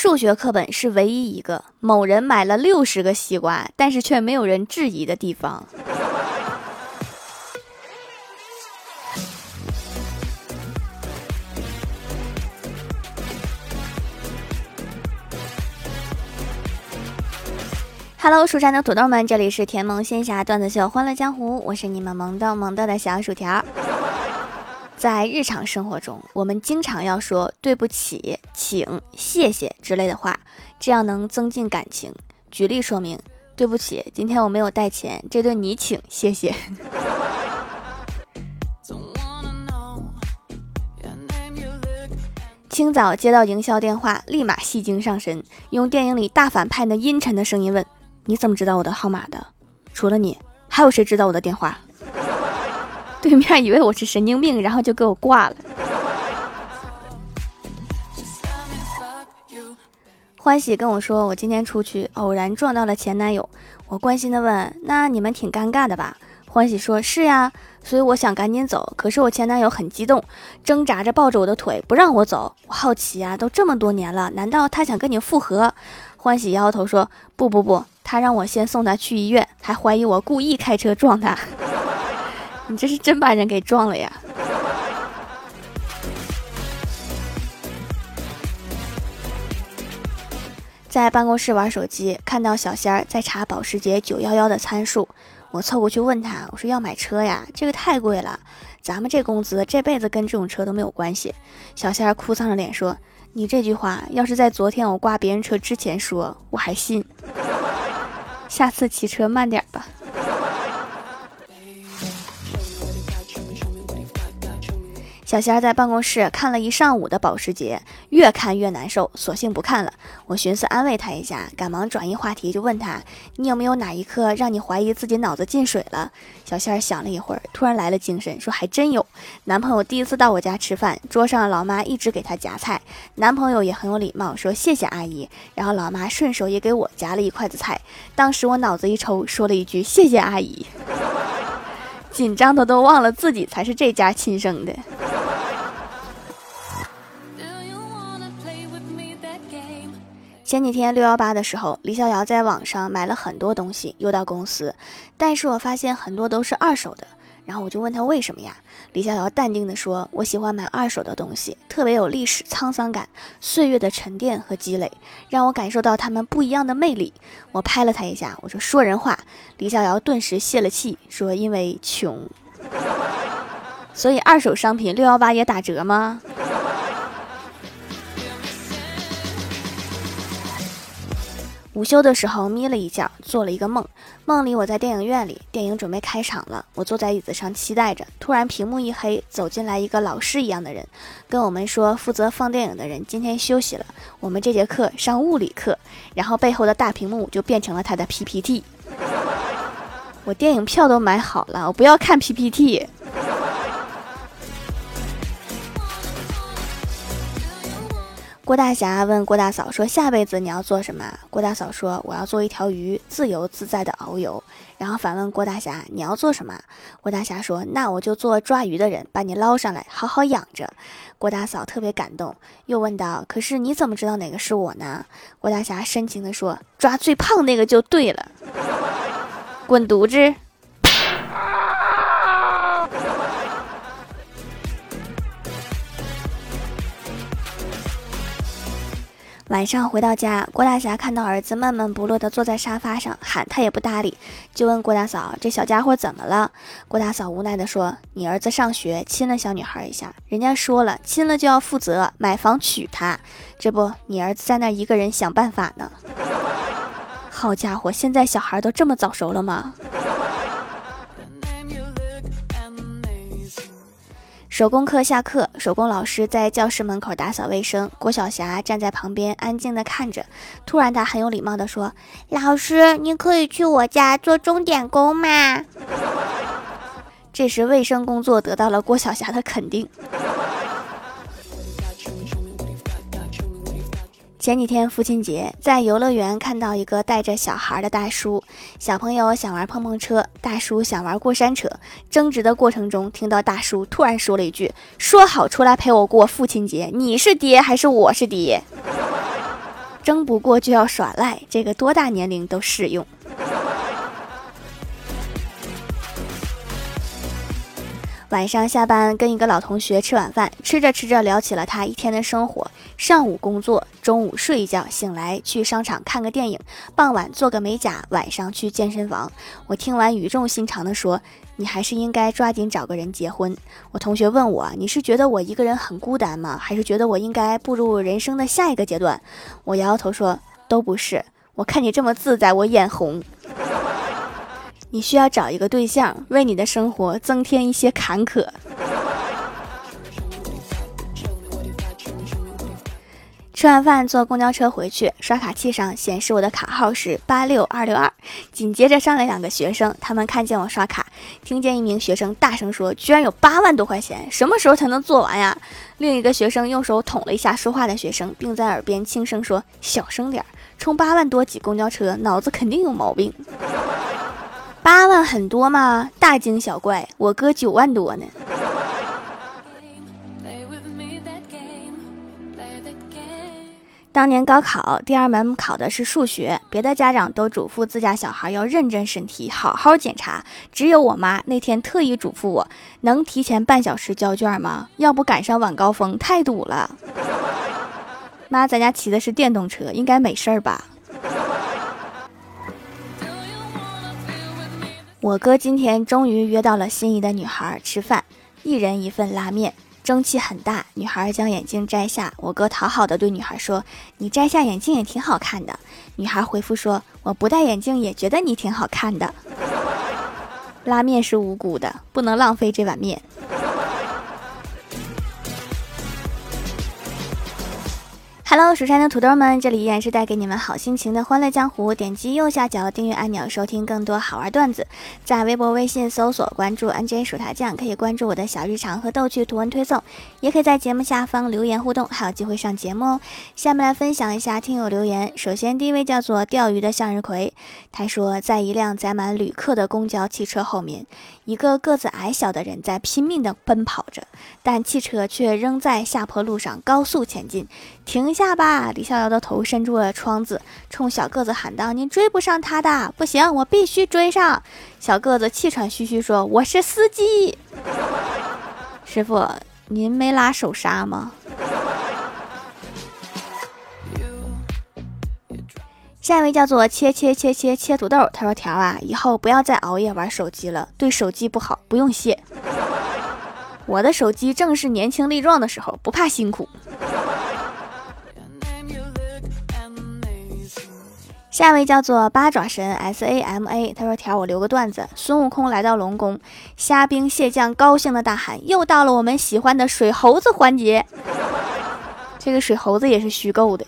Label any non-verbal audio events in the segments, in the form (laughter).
数学课本是唯一一个某人买了六十个西瓜，但是却没有人质疑的地方。Hello，蜀山的土豆们，这里是甜萌仙侠段子秀欢乐江湖，我是你们萌逗萌逗的小薯条。在日常生活中，我们经常要说对不起、请、谢谢之类的话，这样能增进感情。举例说明：对不起，今天我没有带钱，这顿你请，谢谢。(laughs) 清早接到营销电话，立马戏精上身，用电影里大反派那阴沉的声音问：“你怎么知道我的号码的？除了你，还有谁知道我的电话？” (laughs) 对面以为我是神经病，然后就给我挂了。欢喜跟我说，我今天出去偶然撞到了前男友。我关心的问：“那你们挺尴尬的吧？”欢喜说：“是呀。”所以我想赶紧走，可是我前男友很激动，挣扎着抱着我的腿不让我走。我好奇呀，都这么多年了，难道他想跟你复合？欢喜摇摇头说：“不不不，他让我先送他去医院，还怀疑我故意开车撞他。”你这是真把人给撞了呀！在办公室玩手机，看到小仙儿在查保时捷九幺幺的参数，我凑过去问他：“我说要买车呀，这个太贵了，咱们这工资这辈子跟这种车都没有关系。”小仙儿哭丧着脸说：“你这句话要是在昨天我挂别人车之前说，我还信。(laughs) 下次骑车慢点吧。”小仙儿在办公室看了一上午的保时捷，越看越难受，索性不看了。我寻思安慰他一下，赶忙转移话题，就问他：“你有没有哪一刻让你怀疑自己脑子进水了？”小仙儿想了一会儿，突然来了精神，说：“还真有。男朋友第一次到我家吃饭，桌上老妈一直给他夹菜，男朋友也很有礼貌，说谢谢阿姨。然后老妈顺手也给我夹了一筷子菜。当时我脑子一抽，说了一句谢谢阿姨，(laughs) 紧张的都忘了自己才是这家亲生的。”前几天六幺八的时候，李逍遥在网上买了很多东西邮到公司，但是我发现很多都是二手的，然后我就问他为什么呀？李逍遥淡定的说：“我喜欢买二手的东西，特别有历史沧桑感，岁月的沉淀和积累，让我感受到他们不一样的魅力。”我拍了他一下，我说：“说人话。”李逍遥顿时泄了气，说：“因为穷，(laughs) 所以二手商品六幺八也打折吗？”午休的时候眯了一觉，做了一个梦。梦里我在电影院里，电影准备开场了，我坐在椅子上期待着。突然屏幕一黑，走进来一个老师一样的人，跟我们说负责放电影的人今天休息了，我们这节课上物理课。然后背后的大屏幕就变成了他的 PPT。(laughs) 我电影票都买好了，我不要看 PPT。郭大侠问郭大嫂说：“下辈子你要做什么？”郭大嫂说：“我要做一条鱼，自由自在的遨游。”然后反问郭大侠：“你要做什么？”郭大侠说：“那我就做抓鱼的人，把你捞上来，好好养着。”郭大嫂特别感动，又问道：“可是你怎么知道哪个是我呢？”郭大侠深情地说：“抓最胖那个就对了。(laughs) ”滚犊子！晚上回到家，郭大侠看到儿子闷闷不乐地坐在沙发上，喊他也不搭理，就问郭大嫂：“这小家伙怎么了？”郭大嫂无奈地说：“你儿子上学亲了小女孩一下，人家说了，亲了就要负责，买房娶她。这不，你儿子在那一个人想办法呢。好家伙，现在小孩都这么早熟了吗？”手工课下课，手工老师在教室门口打扫卫生。郭晓霞站在旁边安静的看着。突然，她很有礼貌的说：“老师，你可以去我家做钟点工吗？”这时，卫生工作得到了郭晓霞的肯定。前几天父亲节，在游乐园看到一个带着小孩的大叔，小朋友想玩碰碰车，大叔想玩过山车。争执的过程中，听到大叔突然说了一句：“说好出来陪我过父亲节，你是爹还是我是爹？” (laughs) 争不过就要耍赖，这个多大年龄都适用。晚上下班跟一个老同学吃晚饭，吃着吃着聊起了他一天的生活：上午工作，中午睡一觉，醒来去商场看个电影，傍晚做个美甲，晚上去健身房。我听完语重心长地说：“你还是应该抓紧找个人结婚。”我同学问我：“你是觉得我一个人很孤单吗？还是觉得我应该步入人生的下一个阶段？”我摇摇头说：“都不是。我看你这么自在，我眼红。”你需要找一个对象，为你的生活增添一些坎坷。吃完饭坐公交车回去，刷卡器上显示我的卡号是八六二六二。紧接着上来两个学生，他们看见我刷卡，听见一名学生大声说：“居然有八万多块钱，什么时候才能做完呀？”另一个学生用手捅了一下说话的学生，并在耳边轻声说：“小声点，充八万多挤公交车，脑子肯定有毛病。”八万很多吗？大惊小怪，我哥九万多呢。当年高考第二门考的是数学，别的家长都嘱咐自家小孩要认真审题，好好检查，只有我妈那天特意嘱咐我，能提前半小时交卷吗？要不赶上晚高峰太堵了。妈，咱家骑的是电动车，应该没事儿吧？我哥今天终于约到了心仪的女孩吃饭，一人一份拉面，蒸汽很大。女孩将眼镜摘下，我哥讨好的对女孩说：“你摘下眼镜也挺好看的。”女孩回复说：“我不戴眼镜也觉得你挺好看的。(laughs) ”拉面是无辜的，不能浪费这碗面。Hello，蜀山的土豆们，这里依然是带给你们好心情的欢乐江湖。点击右下角订阅按钮，收听更多好玩段子。在微博、微信搜索关注 NJ 薯条酱，可以关注我的小日常和逗趣图文推送，也可以在节目下方留言互动，还有机会上节目哦。下面来分享一下听友留言。首先，第一位叫做钓鱼的向日葵，他说，在一辆载满旅客的公交汽车后面，一个个子矮小的人在拼命地奔跑着，但汽车却仍在下坡路上高速前进。停下吧！李逍遥的头伸出了窗子，冲小个子喊道：“你追不上他的，不行，我必须追上。”小个子气喘吁吁说：“我是司机，(laughs) 师傅，您没拉手刹吗？” (laughs) 下一位叫做切切切切切土豆，他说：“条啊，以后不要再熬夜玩手机了，对手机不好，不用谢。我的手机正是年轻力壮的时候，不怕辛苦。”下位叫做八爪神 S A M A，他说：“条我留个段子，孙悟空来到龙宫，虾兵蟹将高兴的大喊：又到了我们喜欢的水猴子环节。这个水猴子也是虚构的。”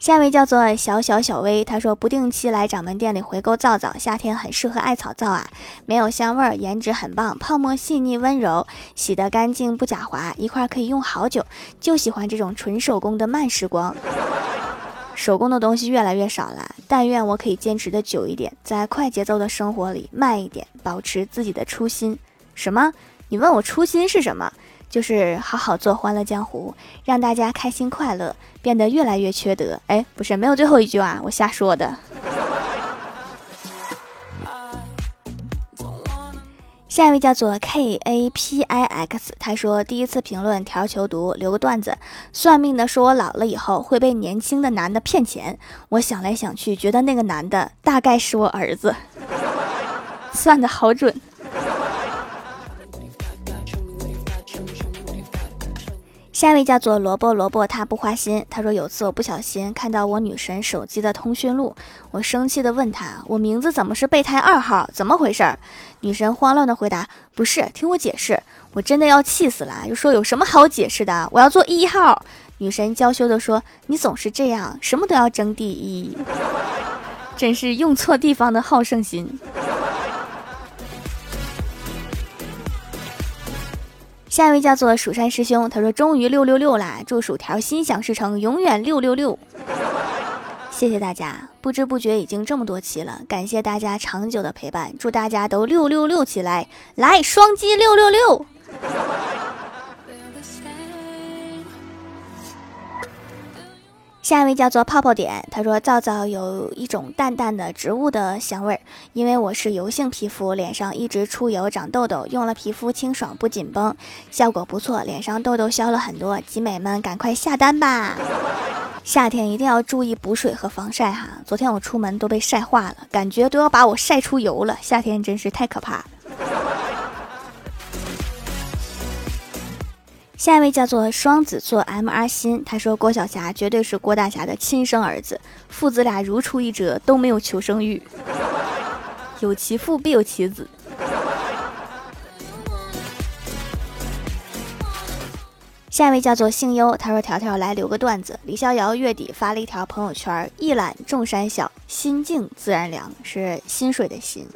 下一位叫做小小小薇，他说不定期来掌门店里回购皂皂，夏天很适合艾草皂啊，没有香味儿，颜值很棒，泡沫细腻温柔，洗得干净不假滑，一块可以用好久，就喜欢这种纯手工的慢时光。手工的东西越来越少了，但愿我可以坚持的久一点，在快节奏的生活里慢一点，保持自己的初心。什么？你问我初心是什么？就是好好做欢乐江湖，让大家开心快乐，变得越来越缺德。哎，不是，没有最后一句啊，我瞎说的。(laughs) 下一位叫做 K A P I X，他说第一次评论调球读，留个段子。算命的说我老了以后会被年轻的男的骗钱。我想来想去，觉得那个男的大概是我儿子，(laughs) 算的好准。下一位叫做萝卜萝卜，他不花心。他说有次我不小心看到我女神手机的通讯录，我生气的问他，我名字怎么是备胎二号？怎么回事？女神慌乱的回答，不是，听我解释。我真的要气死了，又说有什么好解释的？我要做一号。女神娇羞的说，你总是这样，什么都要争第一，真是用错地方的好胜心。下一位叫做蜀山师兄，他说：“终于六六六啦！祝薯条心想事成，永远六六六！”谢谢大家，不知不觉已经这么多期了，感谢大家长久的陪伴，祝大家都六六六起来！来双击六六六！下一位叫做泡泡点，他说皂皂有一种淡淡的植物的香味儿，因为我是油性皮肤，脸上一直出油长痘痘，用了皮肤清爽不紧绷，效果不错，脸上痘痘消了很多，集美们赶快下单吧！(laughs) 夏天一定要注意补水和防晒哈，昨天我出门都被晒化了，感觉都要把我晒出油了，夏天真是太可怕了。下一位叫做双子座 M R 心，他说郭晓霞绝对是郭大侠的亲生儿子，父子俩如出一辙，都没有求生欲，(laughs) 有其父必有其子。下一位叫做姓优，他说条条来留个段子，李逍遥月底发了一条朋友圈，一览众山小，心静自然凉，是薪水的薪。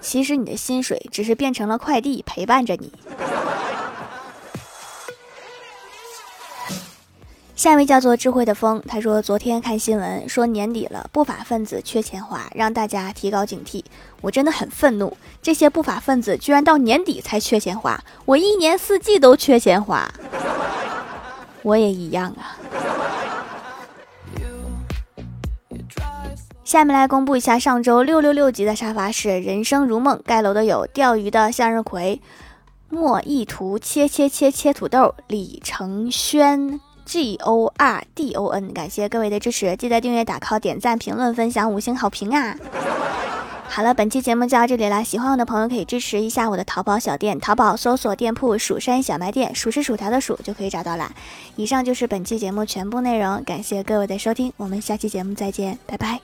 其实你的薪水只是变成了快递，陪伴着你。下一位叫做智慧的风，他说昨天看新闻说年底了，不法分子缺钱花，让大家提高警惕。我真的很愤怒，这些不法分子居然到年底才缺钱花，我一年四季都缺钱花，(laughs) 我也一样啊。下面来公布一下上周六六六级的沙发是人生如梦，盖楼的有钓鱼的向日葵、莫意图切切切切土豆、李承轩。G O R D O N，感谢各位的支持，记得订阅、打 call、点赞、评论、分享、五星好评啊！好了，本期节目就到这里了，喜欢我的朋友可以支持一下我的淘宝小店，淘宝搜索店铺“蜀山小卖店”，数是薯条的数就可以找到了。以上就是本期节目全部内容，感谢各位的收听，我们下期节目再见，拜拜。